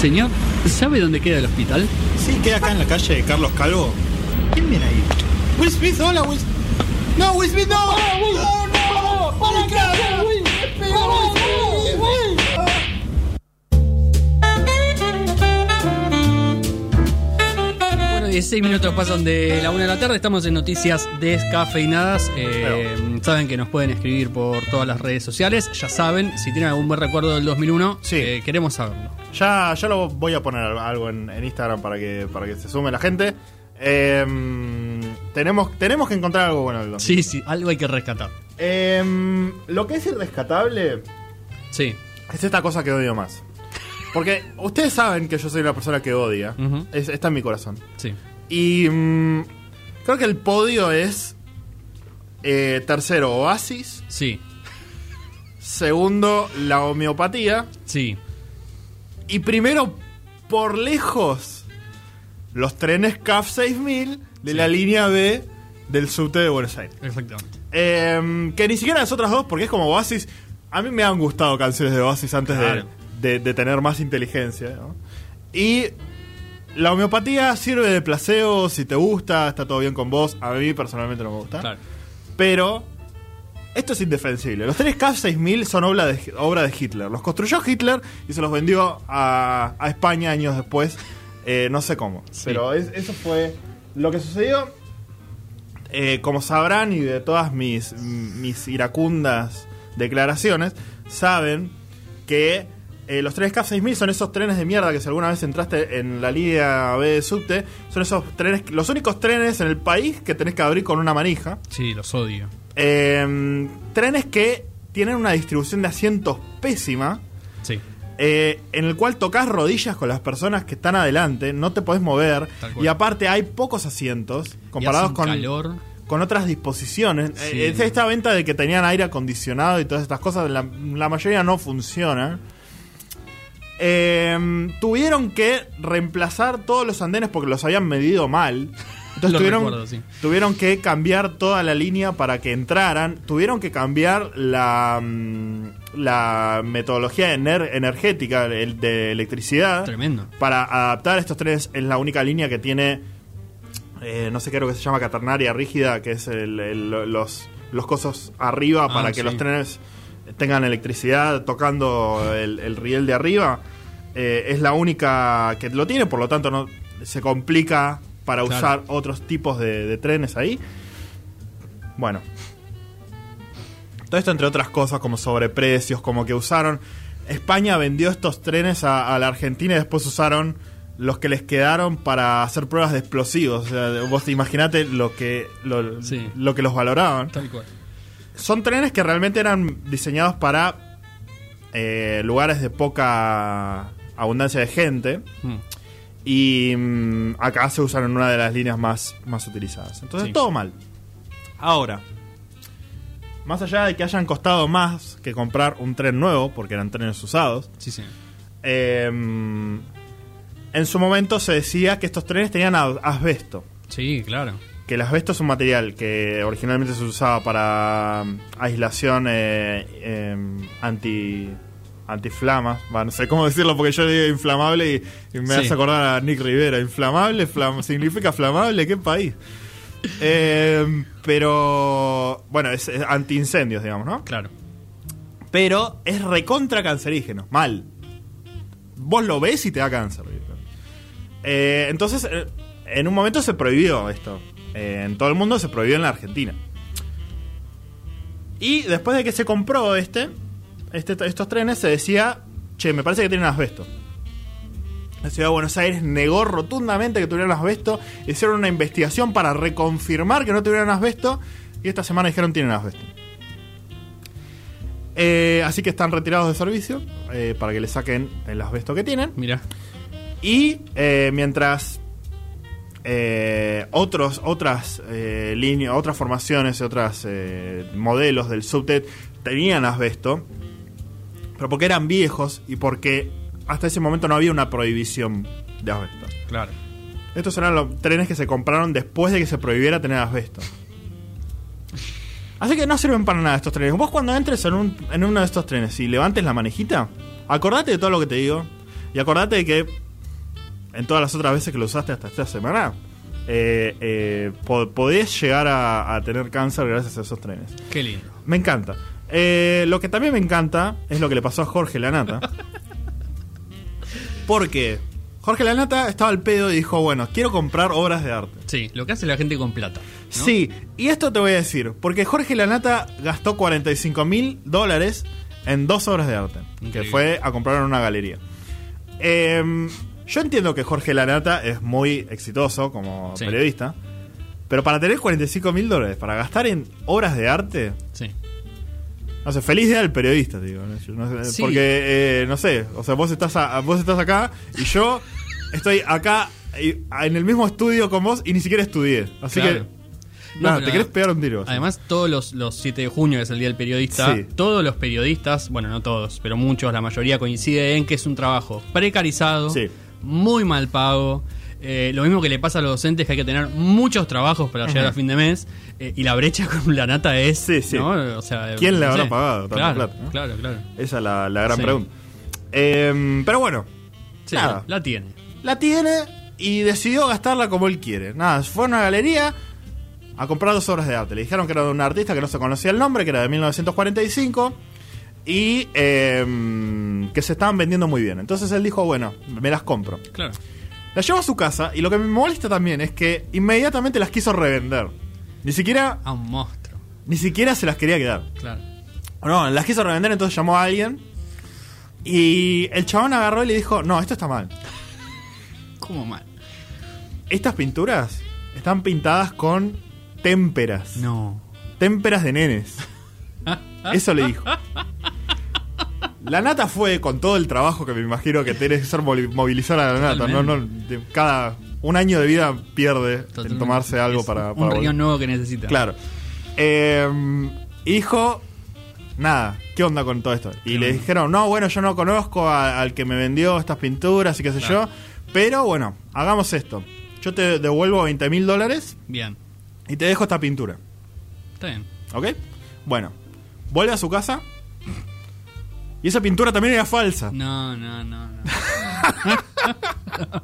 Señor, ¿sabe dónde queda el hospital? Sí, queda acá en la calle Carlos Calvo. ¿Quién viene ahí? Will Smith, hola, Will No, Will Smith, no. No, no. ¡Para acá, Will! Bueno, 16 minutos pasan de la una de la tarde. Estamos en noticias descafeinadas. Eh, saben que nos pueden escribir por todas las redes sociales. Ya saben, si tienen algún buen recuerdo del 2001, Sí. eh, queremos saberlo. Ya, ya lo voy a poner algo en, en Instagram para que, para que se sume la gente. Em, tenemos, tenemos que encontrar algo bueno del 2000. Sí, sí, algo hay que rescatar. Em, lo que es irrescatable Sí. es esta cosa que odio más. Porque ustedes saben que yo soy una persona que odia. Es- está en mi corazón. Sí. Y mm, creo que el podio es eh, tercero Oasis, Sí. segundo la homeopatía Sí. y primero por lejos los trenes CAF 6000 de Sí. la línea B del subte de Buenos Aires. Exactamente. Eh, que ni siquiera las otras dos, porque es como Oasis. A mí me han gustado canciones de Oasis antes de- Claro. de, de tener más inteligencia. ¿no? Y la homeopatía sirve de placebo si te gusta, está todo bien con vos. A mí personalmente no me gusta. Claro. Pero esto es indefensible. Los trenes CAF 6000 son obra de, obra de Hitler. Los construyó Hitler y se los vendió a, a España años después. Eh, no sé cómo. Sí. Pero es- eso fue lo que sucedió. Eh, como sabrán y de todas mis, mis iracundas declaraciones, saben que eh, los trenes CAF 6000 son esos trenes de mierda que si alguna vez entraste en la línea B de subte, son esos trenes, los únicos trenes en el país que tenés que abrir con una manija. Sí, los odio. Eh, trenes que tienen una distribución de asientos pésima, Sí. eh, en el cual tocas rodillas con las personas que están adelante, no te podés mover, y aparte hay pocos asientos comparados con, calor. con otras disposiciones. Sí. Eh, esta venta de que tenían aire acondicionado y todas estas cosas, la, la mayoría no funciona. Eh, tuvieron que reemplazar todos los andenes porque los habían medido mal. Entonces Lo tuvieron, recuerdo, sí. tuvieron que cambiar toda la línea para que entraran. Tuvieron que cambiar la, mm, la metodología ener- energética el de electricidad Tremendo. para adaptar estos trenes. Es la única línea que tiene, eh, no sé qué es lo que se llama caternaria rígida, que es el- el- los, los cosos arriba Ah, para que sí. los trenes tengan electricidad tocando el, el riel de arriba. Eh, es la única que lo tiene, por lo tanto no se complica para Claro. usar otros tipos de, de trenes ahí. Bueno. Todo esto entre otras cosas como sobreprecios, como que usaron... España vendió estos trenes a, a la Argentina y después usaron los que les quedaron para hacer pruebas de explosivos. O sea, vos imaginate lo que, lo, Sí. lo que los valoraban. Tal cual. Son trenes que realmente eran diseñados para eh, lugares de poca abundancia de gente. Mm. Y mm, acá se usan en una de las líneas más, más utilizadas. Entonces, Sí. todo mal. Ahora, más allá de que hayan costado más que comprar un tren nuevo, porque eran trenes usados, Sí, sí. eh, en su momento se decía que estos trenes tenían asbesto. Sí, claro. Que el asbesto es un material que originalmente se usaba para mm, aislación eh, eh, anti antiflamas, Va, no sé cómo decirlo porque yo digo inflamable y, y me Sí. hace acordar a Nick Rivera. Inflamable, flam- significa flamable, ¿qué país? Eh, pero bueno, es, es antiincendios, digamos, ¿no? Claro. Pero es recontra cancerígeno, mal. Vos lo ves y te da cáncer. Eh, entonces, eh, en un momento se prohibió esto. En todo el mundo se prohibió en la Argentina. Y después de que se compró este, este estos trenes, se decía, che, me parece que tienen asbesto. La ciudad de Buenos Aires negó rotundamente que tuvieran asbesto. Hicieron una investigación para reconfirmar que no tuvieran asbesto. Y esta semana dijeron tienen asbesto. Eh, así que están retirados de servicio eh, para que le saquen el asbesto que tienen. Mira. Y eh, mientras eh, otros, otras eh, líneas, otras formaciones, otros modelos del subtet tenían asbesto, pero porque eran viejos y porque hasta ese momento no había una prohibición de asbesto. Claro. Estos eran los trenes que se compraron después de que se prohibiera tener asbesto. Así que no sirven para nada estos trenes. Vos cuando entres en, un- en uno de estos trenes y levantes la manejita, acordate de todo lo que te digo. Y acordate que en todas las otras veces que lo usaste hasta esta semana, eh, eh, po- podés llegar a, a tener cáncer gracias a esos trenes. Qué lindo. Me encanta. Eh, lo que también me encanta es lo que le pasó a Jorge Lanata. Porque Jorge Lanata estaba al pedo y dijo, bueno, quiero comprar obras de arte. Sí, lo que hace la gente con plata. ¿no? Sí, y esto te voy a decir, porque Jorge Lanata gastó 45 mil dólares en dos obras de arte, que fue a comprar en una galería. Em, yo entiendo que Jorge Lanata es muy exitoso como Sí. periodista, pero para tener 45 mil dólares, para gastar en obras de arte, Sí. no sé, feliz día del periodista, digo. ¿no? Sé, Sí. Porque, eh, no sé, o sea, vos estás, a- vos estás acá y yo estoy acá en el mismo estudio con vos y ni siquiera estudié. Así Claro. que, No, te querés pegar un tiro. Además, todos los, los 7 de junio, que es el Día del Periodista, Sí. todos los periodistas, bueno, no todos, pero muchos, la mayoría coincide en que es un trabajo precarizado, Sí. Muy mal pago. eh, lo mismo que le pasa a los docentes, que hay que tener muchos trabajos para llegar a fin de mes. eh, y la brecha con la nata es. Sí, sí. ¿no? O sea, ¿Quién le habrá sé. pagado Claro, plata, no? claro, claro. Esa es la, la gran Sí. pregunta. Em, pero bueno, la tiene. la tiene y decidió gastarla como él quiere. Nada, fue a una galería a comprar dos obras de arte. Le dijeron que era de un artista que no se conocía el nombre, que era de 1945 y em, que se estaban vendiendo muy bien. Entonces él dijo, bueno, me las compro. Claro. Las llevo a su casa y lo que me molesta también es que inmediatamente las quiso revender. Ni siquiera, A un monstruo. ni siquiera se las quería quedar. Claro. No, las quiso revender, entonces llamó a alguien. Y el chabón agarró y le dijo, no, esto está mal. ¿Cómo mal? Estas pinturas están pintadas con témperas. No. Témperas de nenes. Eso le dijo. La nata fue con todo el trabajo que me imagino que tiene que ser movilizar a la nata. No, no, de- cada un año de vida pierde en Totalmente. tomarse algo Es para, Un riñón nuevo que necesita. Claro. Eh, y dijo, nada, ¿qué onda con todo esto? Y ¿Qué le dijeron, no, bueno, yo no conozco a- al que me vendió estas pinturas y qué sé Claro. yo. Pero bueno, hagamos esto. Yo te devuelvo 20 mil dólares Bien. y te dejo esta pintura. Está bien. ¿Ok? Bueno, vuelve a su casa. Y esa pintura también era falsa. No, no, no, no.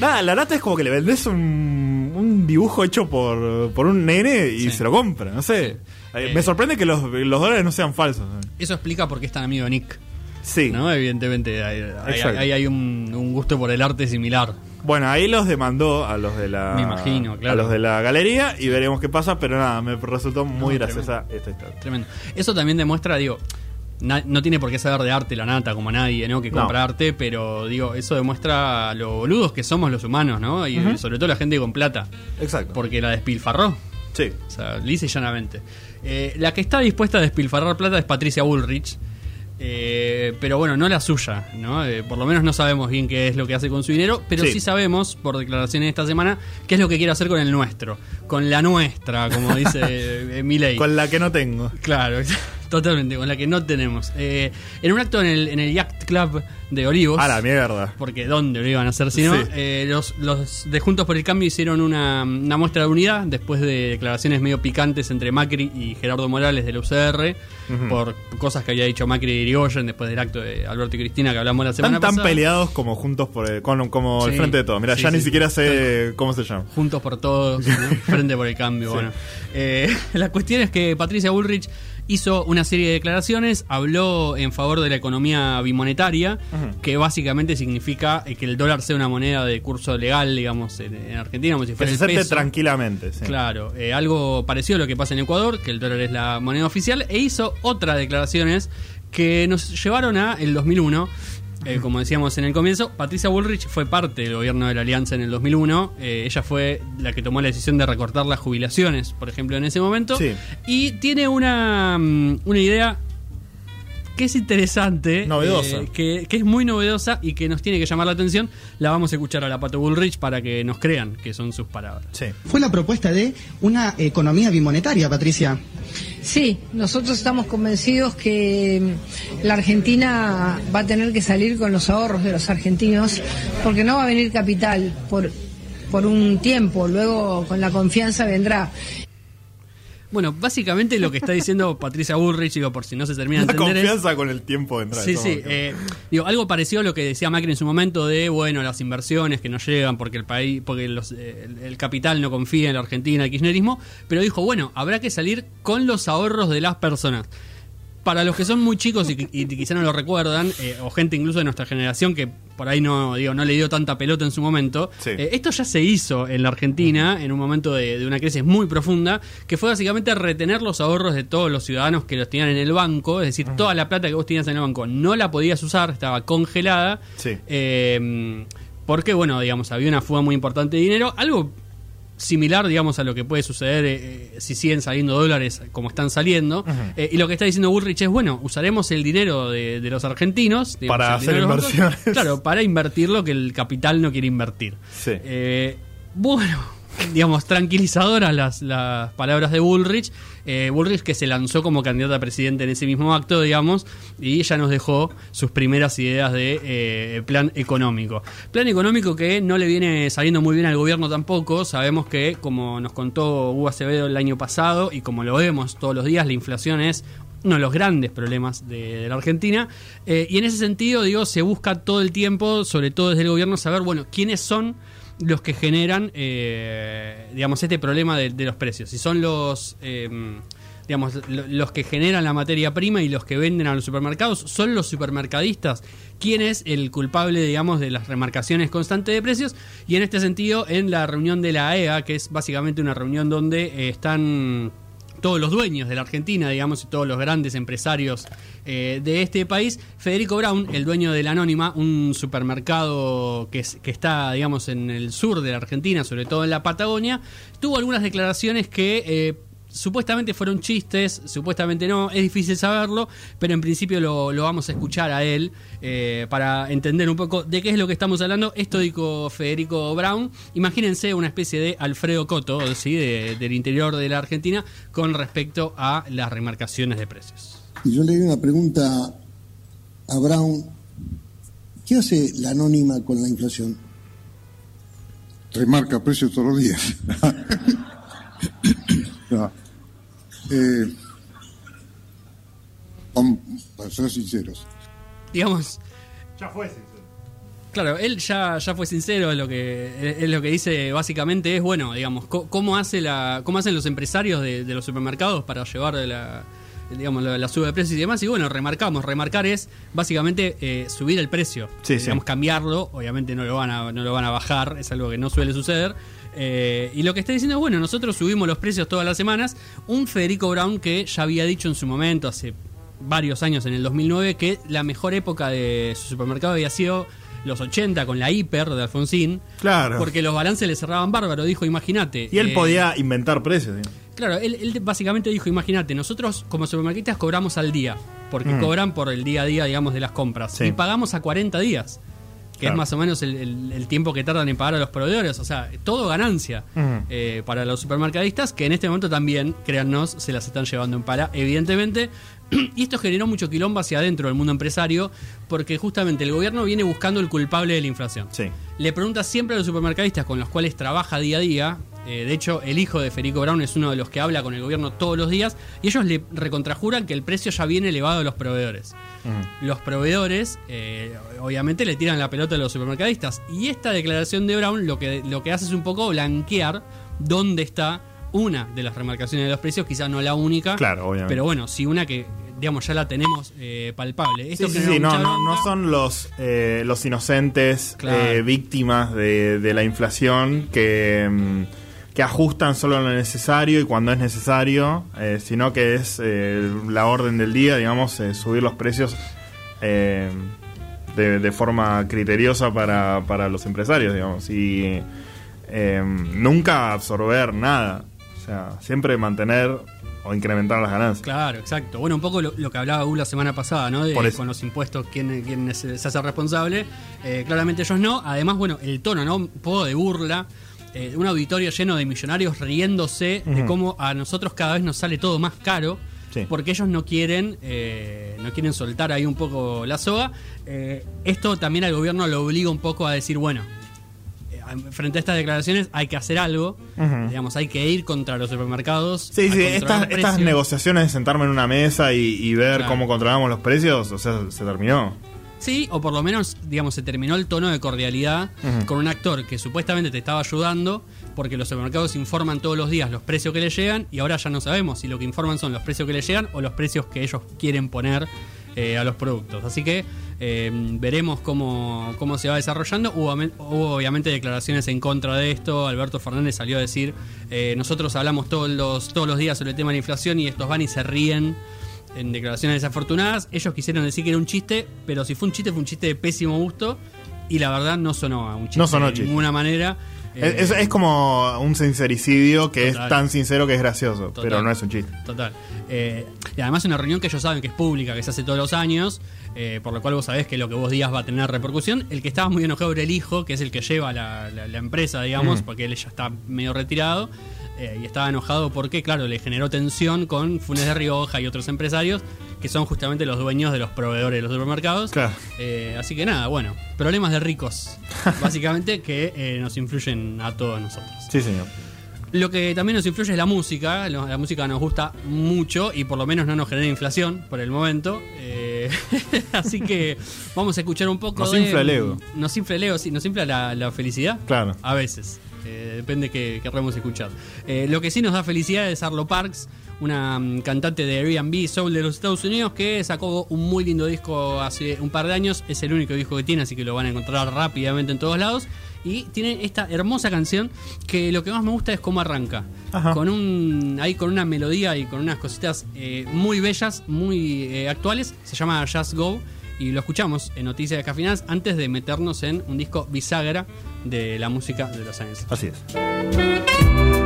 Nada, la nata es como que le vendés un, un dibujo hecho por, por un nene y Sí. se lo compra, no sé. Eh, Eh. Me sorprende que los, los dólares no sean falsos. Eso explica por qué es tan amigo de Nick. Sí. ¿no? Evidentemente hay, hay- Exacto. hay- hay un, un gusto por el arte similar. Bueno, ahí los demandó a los de la. Me imagino, claro. A los de la galería y veremos qué pasa, pero nada, me resultó muy No, graciosa esta historia. Tremendo. Eso también demuestra, digo, na- no tiene por qué saber de arte la nata como nadie, ¿no? Que No. compra arte, pero digo, eso demuestra lo boludos que somos los humanos, ¿no? Y sobre todo la gente con plata. Exacto. Porque la despilfarró. Sí. O sea, lisa y llanamente. Eh, la que está dispuesta a despilfarrar plata es Patricia Bullrich. Eh, pero bueno, no la suya, ¿no? Eh, por lo menos no sabemos bien qué es lo que hace con su dinero, pero sí, Sí. sabemos, por declaraciones esta semana, qué es lo que quiere hacer con el nuestro. Con la nuestra, como dice eh, Milei. Con la que no tengo. Claro, totalmente, con la que no tenemos. Eh, en un acto en el, en el Yacht Club de Olivos. A la mierda. Porque ¿dónde lo iban a hacer si no? Sí. Eh, los, los de Juntos por el Cambio hicieron una, una muestra de unidad después de declaraciones medio picantes entre Macri y Gerardo Morales del UCR por cosas que había dicho Macri y Irigoyen después del acto de Alberto y Cristina que hablamos la semana Están tan pasada. peleados como juntos por el- con, como el frente de todo. Mira, Sí, ya ni siquiera sé cómo se llama. Juntos por todos, ¿no? Frente por el cambio. Bueno, Eh, la cuestión es que Patricia Bullrich hizo una serie de declaraciones, habló en favor de la economía bimonetaria, que básicamente significa eh, que el dólar sea una moneda de curso legal, digamos, en, en Argentina, como si Que fuera se el acepte peso. tranquilamente. sí. Claro, eh, algo parecido a lo que pasa en Ecuador, que el dólar es la moneda oficial, e hizo otras declaraciones que nos llevaron a el 2001. Eh, como decíamos en el comienzo, Patricia Bullrich fue parte del gobierno de la Alianza en el 2001. Eh, ella fue la que tomó la decisión de recortar las jubilaciones, por ejemplo, en ese momento. Sí. Y tiene una, mm, una idea que es interesante, Novedosa. eh, que, que es muy novedosa y que nos tiene que llamar la atención. La vamos a escuchar a la Pato Bullrich para que nos crean que son sus palabras. Sí. Fue la propuesta de una economía bimonetaria, Patricia. Sí, nosotros estamos convencidos que mm, la Argentina va a tener que salir con los ahorros de los argentinos porque no va a venir capital por, por un tiempo, luego con la confianza vendrá. Bueno, básicamente lo que está diciendo Patricia Bullrich, digo, por si no se termina de La entender. es- confianza con el tiempo de entrar. Sí, sí. eh, digo, algo parecido a lo que decía Macri en su momento de, bueno, las inversiones que no llegan porque el país, porque los, eh, el, el capital no confía en la Argentina, el kirchnerismo, pero dijo, bueno, habrá que salir con los ahorros de las personas. Para los que son muy chicos y, y quizá no lo recuerdan, eh, o gente incluso de nuestra generación que por ahí no, digo, no le dio tanta pelota en su momento, Sí. eh, esto ya se hizo en la Argentina en un momento de, de una crisis muy profunda, que fue básicamente retener los ahorros de todos los ciudadanos que los tenían en el banco, es decir, toda la plata que vos tenías en el banco no la podías usar, estaba congelada, Sí. eh, porque, bueno, digamos, había una fuga muy importante de dinero, algo similar, digamos, a lo que puede suceder eh, eh, si siguen saliendo dólares como están saliendo. Eh, y lo que está diciendo Bullrich es, bueno, usaremos el dinero de, de los argentinos digamos, Para hacer bancos, inversiones. Claro, para invertir lo que el capital no quiere invertir. Sí. Eh, bueno, digamos, tranquilizadoras las, las palabras de Bullrich. Eh, Bullrich que se lanzó como candidata a presidente en ese mismo acto, digamos, y ya nos dejó sus primeras ideas de eh, plan económico. Plan económico que no le viene saliendo muy bien al gobierno tampoco. Sabemos que, como nos contó Hugo Acevedo el año pasado, y como lo vemos todos los días, la inflación es uno de los grandes problemas de, la Argentina. Eh, y en ese sentido, digo, se busca todo el tiempo, sobre todo desde el gobierno, saber, bueno, quiénes son los que generan, eh, digamos, este problema de, los precios. Si son los, eh, digamos, lo- los que generan la materia prima y los que venden a los supermercados, son los supermercadistas. ¿Quién es el culpable, digamos, de las remarcaciones constantes de precios? Y en este sentido, en la reunión de la AEA, que es básicamente una reunión donde eh, están todos los dueños de la Argentina, digamos, y todos los grandes empresarios eh, de este país. Federico Brown, el dueño de la Anónima, un supermercado que, es- que está, digamos, en el sur de la Argentina, sobre todo en la Patagonia, tuvo algunas declaraciones que... eh, Supuestamente fueron chistes, supuestamente no, es difícil saberlo, pero en principio lo, lo vamos a escuchar a él eh, para entender un poco de qué es lo que estamos hablando. Esto dijo Federico Brown. Imagínense una especie de Alfredo Coto, ¿sí? de- del interior de la Argentina, con respecto a las remarcaciones de precios. Y yo le di una pregunta a Brown. ¿Qué hace la anónima con la inflación? remarca precios todos los días. No. Eh, para ser sinceros, Digamos, Ya fue, sincero. Claro, él ya, ya fue sincero, lo que es lo que dice básicamente es, bueno, digamos, cómo hace la cómo hacen los empresarios de, de los supermercados para llevar la digamos la, la suba de precios y demás y bueno, remarcamos, remarcar es básicamente eh, subir el precio, Sí, sí. digamos cambiarlo, obviamente no lo van a no lo van a bajar, es algo que no suele suceder. Eh, y lo que está diciendo es, bueno, nosotros subimos los precios todas las semanas. Un Federico Brown que ya había dicho en su momento, hace varios años, en el 2009, que la mejor época de su supermercado había sido los 80 con la hiper de Alfonsín. Claro. Porque los balances le cerraban bárbaro, dijo, imagínate. Y él eh, podía inventar precios. ¿sí? Claro, él, él básicamente dijo, imagínate, nosotros como supermercatistas cobramos al día, porque cobran por el día a día, digamos, de las compras. Mm. Sí. Y pagamos a 40 días, Claro. es más o menos el, el- el tiempo que tardan en pagar a los proveedores. O sea, todo ganancia eh, para los supermercadistas, que en este momento también, créannos, se las están llevando en pala, evidentemente. Y esto generó mucho quilombo hacia adentro del mundo empresario, porque justamente el gobierno viene buscando el culpable de la inflación. Sí. Le pregunta siempre a los supermercadistas con los cuales trabaja día a día. Eh, de hecho, el hijo de Federico Brown es uno de los que habla con el gobierno todos los días. Y ellos le recontrajuran que el precio ya viene elevado a los proveedores. Los proveedores, eh, obviamente, le tiran la pelota a los supermercadistas. Y esta declaración de Brown lo que, lo que hace es un poco blanquear dónde está una de las remarcaciones de los precios, quizás no la única. Claro, obviamente. Pero bueno, sí una que, digamos, ya la tenemos eh, palpable. Esto Sí, sí, generó sí, no, son los, eh, los inocentes Claro. eh, víctimas de, de la inflación que, mm, que ajustan solo lo necesario y cuando es necesario, eh, sino que es eh, la orden del día, digamos, eh, subir los precios eh, de, de forma criteriosa para, para los empresarios, digamos, y nunca absorber nada, o sea, siempre mantener o incrementar las ganancias. Claro, exacto. Bueno, un poco lo, lo que hablaba Hugo la semana pasada, ¿no? De, con los impuestos, quién, quién es- se hace responsable. Claramente ellos no. Además, bueno, el tono, ¿no? Un poco de burla. Eh, un auditorio lleno de millonarios riéndose de cómo a nosotros cada vez nos sale todo más caro. Sí. Porque ellos no quieren, eh, no quieren soltar ahí un poco la soga. Eh, esto también al gobierno lo obliga un poco a decir, bueno, frente a estas declaraciones hay que hacer algo. Digamos, hay que ir contra los supermercados. Sí, sí, estas, negociaciones de sentarme en una mesa y, y ver Claro. cómo controlamos los precios, o sea, se terminó. Sí, o por lo menos, digamos, se terminó el tono de cordialidad con un actor que supuestamente te estaba ayudando porque los supermercados informan todos los días los precios que le llegan y ahora ya no sabemos si lo que informan son los precios que le llegan o los precios que ellos quieren poner eh, a los productos. Así que eh, veremos cómo, cómo se va desarrollando. Hubo, hubo obviamente declaraciones en contra de esto. Alberto Fernández salió a decir, eh, nosotros hablamos todos los, todos los días sobre el tema de la inflación y estos van y se ríen en declaraciones desafortunadas. Ellos quisieron decir que era un chiste, pero si fue un chiste, fue un chiste de pésimo gusto. Y la verdad no sonó a un chiste No sonó de chiste. ninguna manera. Eh, Es, es como un sincericidio que Total. es tan sincero que es gracioso, Total. pero no es un chiste. Total. Eh, y además una reunión que ellos saben que es pública, que se hace todos los años, eh, por lo cual vos sabés que lo que vos digas va a tener repercusión. El que estaba muy enojado era el hijo, que es el que lleva la, la- la empresa, digamos, Mm. porque él ya está medio retirado. Eh, y estaba enojado porque, claro, le generó tensión con Funes de Rioja y otros empresarios que son justamente los dueños de los proveedores de los supermercados. Claro. Eh, así que nada, bueno, problemas de ricos, básicamente, que eh, nos influyen a todos nosotros. Sí, señor. Lo que también nos influye es la música. La música nos gusta mucho y por lo menos no nos genera inflación por el momento. Eh, así que vamos a escuchar un poco Nos de. infla el ego. Nos infla el ego, sí. Nos infla la, la felicidad. Claro. A veces. Eh, depende que querramos escuchar. Eh, lo que sí nos da felicidad es Arlo Parks, una mm, cantante de Airbnb Soul de los Estados Unidos que sacó un muy lindo disco hace un par de años. Es el único disco que tiene, así que lo van a encontrar rápidamente en todos lados. Y tiene esta hermosa canción que lo que más me gusta es cómo arranca. Ajá. Con un ahí con una melodía y con unas cositas eh, muy bellas, muy eh, actuales. Se llama Just Go y lo escuchamos en Noticias de Cafinas antes de meternos en un disco bisagra de la música de los años. Así es.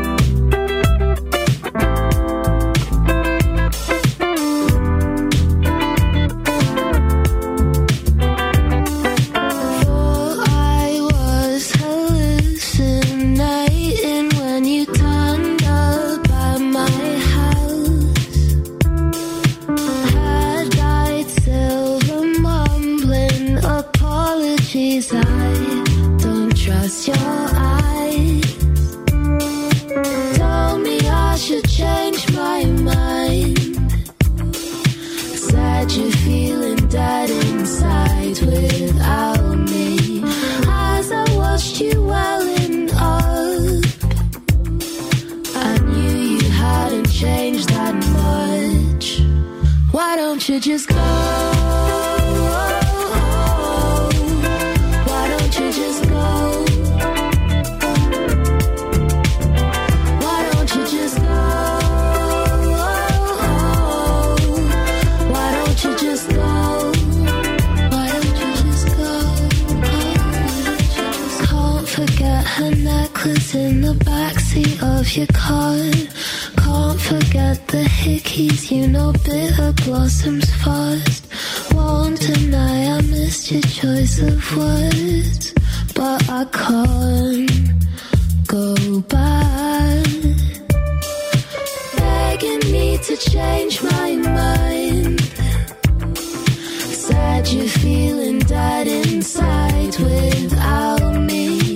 you're feeling, died. Necklace in the backseat of your car. Can't forget the hickeys, you know, bitter blossoms fast. Won't deny I missed your choice of words, but I can't go back begging me to change my mind. Said you're feeling dead inside without me.